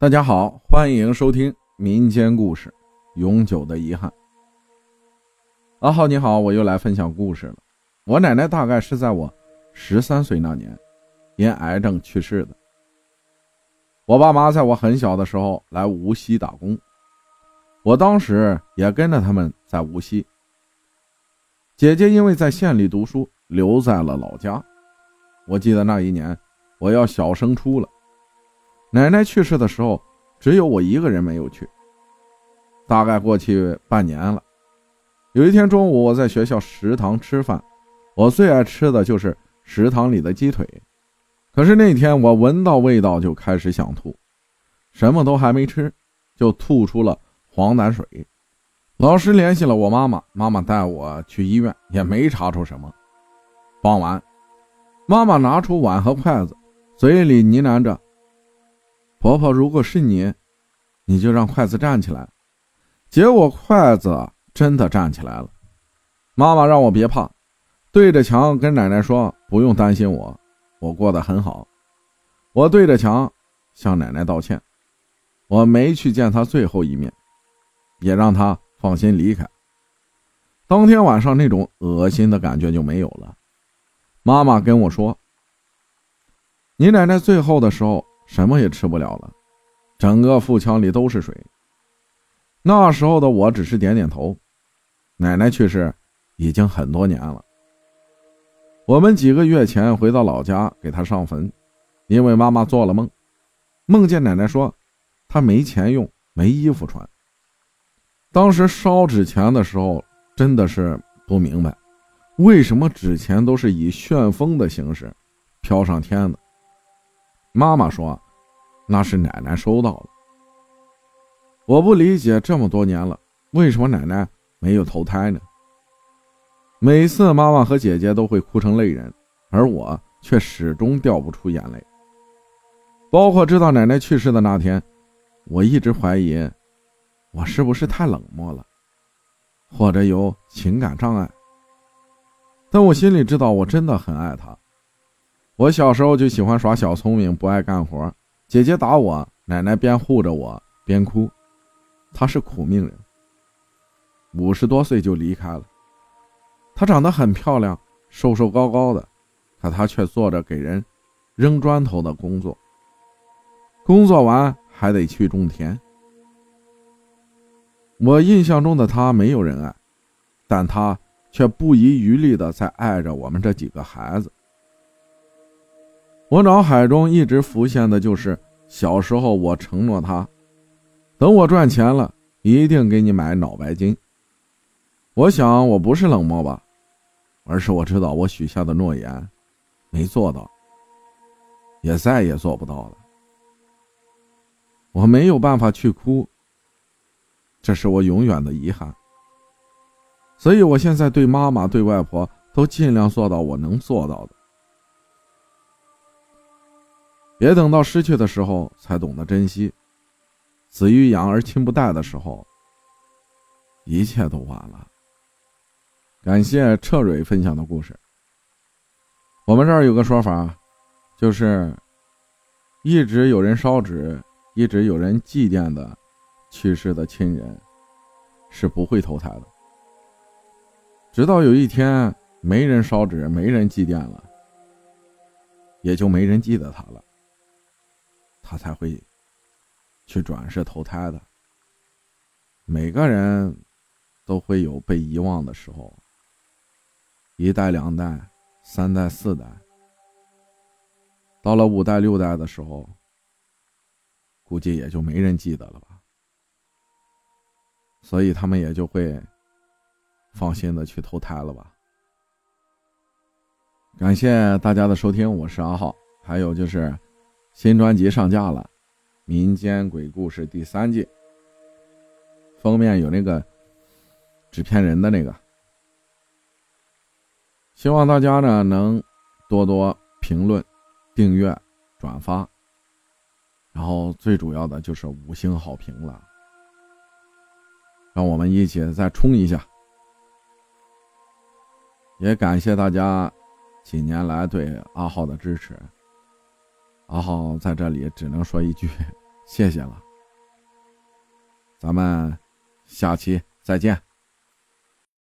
大家好，欢迎收听民间故事《永久的遗憾》。阿浩你好，我又来分享故事了。我奶奶大概是在我十三岁那年，因癌症去世的。我爸妈在我很小的时候来无锡打工，我当时也跟着他们在无锡。姐姐因为在县里读书，留在了老家。我记得那一年，我要小升初了。奶奶去世的时候，只有我一个人没有去。大概过去半年了。有一天中午，我在学校食堂吃饭，我最爱吃的就是食堂里的鸡腿。可是那天我闻到味道就开始想吐，什么都还没吃，就吐出了黄疸水。老师联系了我妈妈，妈妈带我去医院，也没查出什么。傍晚，妈妈拿出碗和筷子，嘴里呢喃着。婆婆，如果是你，你就让筷子站起来。结果筷子真的站起来了。妈妈让我别怕，对着墙跟奶奶说：“不用担心我，我过得很好。”我对着墙向奶奶道歉，我没去见她最后一面，也让她放心离开。当天晚上那种恶心的感觉就没有了。妈妈跟我说：“你奶奶最后的时候。”什么也吃不了了，整个腹腔里都是水。那时候的我只是点点头。奶奶去世已经很多年了。我们几个月前回到老家给她上坟，因为妈妈做了梦，梦见奶奶说她没钱用，没衣服穿。当时烧纸钱的时候，真的是不明白，为什么纸钱都是以旋风的形式飘上天的。妈妈说：“那是奶奶收到了。”我不理解，这么多年了，为什么奶奶没有投胎呢？每次妈妈和姐姐都会哭成泪人，而我却始终掉不出眼泪。包括知道奶奶去世的那天，我一直怀疑，我是不是太冷漠了，或者有情感障碍。但我心里知道，我真的很爱她。我小时候就喜欢耍小聪明，不爱干活。姐姐打我，奶奶边护着我边哭。她是苦命人，五十多岁就离开了。她长得很漂亮，瘦瘦高高的，可她却做着给人扔砖头的工作。工作完还得去种田。我印象中的她没有人爱，但她却不遗余力的在爱着我们这几个孩子。我脑海中一直浮现的就是小时候，我承诺他，等我赚钱了，一定给你买脑白金。我想我不是冷漠吧，而是我知道我许下的诺言没做到，也再也做不到了。我没有办法去哭，这是我永远的遗憾。所以我现在对妈妈、对外婆都尽量做到我能做到的。别等到失去的时候才懂得珍惜，子欲养而亲不待的时候，一切都晚了。感谢彻蕊分享的故事。我们这儿有个说法，就是一直有人烧纸，一直有人祭奠的去世的亲人，是不会投胎的。直到有一天没人烧纸，没人祭奠了，也就没人记得他了。他才会去转世投胎的。每个人都会有被遗忘的时候，一代、两代、三代、四代，到了五代、六代的时候，估计也就没人记得了吧。所以他们也就会放心的去投胎了吧。感谢大家的收听，我是阿浩，还有就是。新专辑上架了，《民间鬼故事》第三季。封面有那个纸片人的那个，希望大家呢能多多评论、订阅、转发，然后最主要的就是五星好评了，让我们一起再冲一下。也感谢大家几年来对阿浩的支持。然后在这里只能说一句谢谢了。咱们下期再见。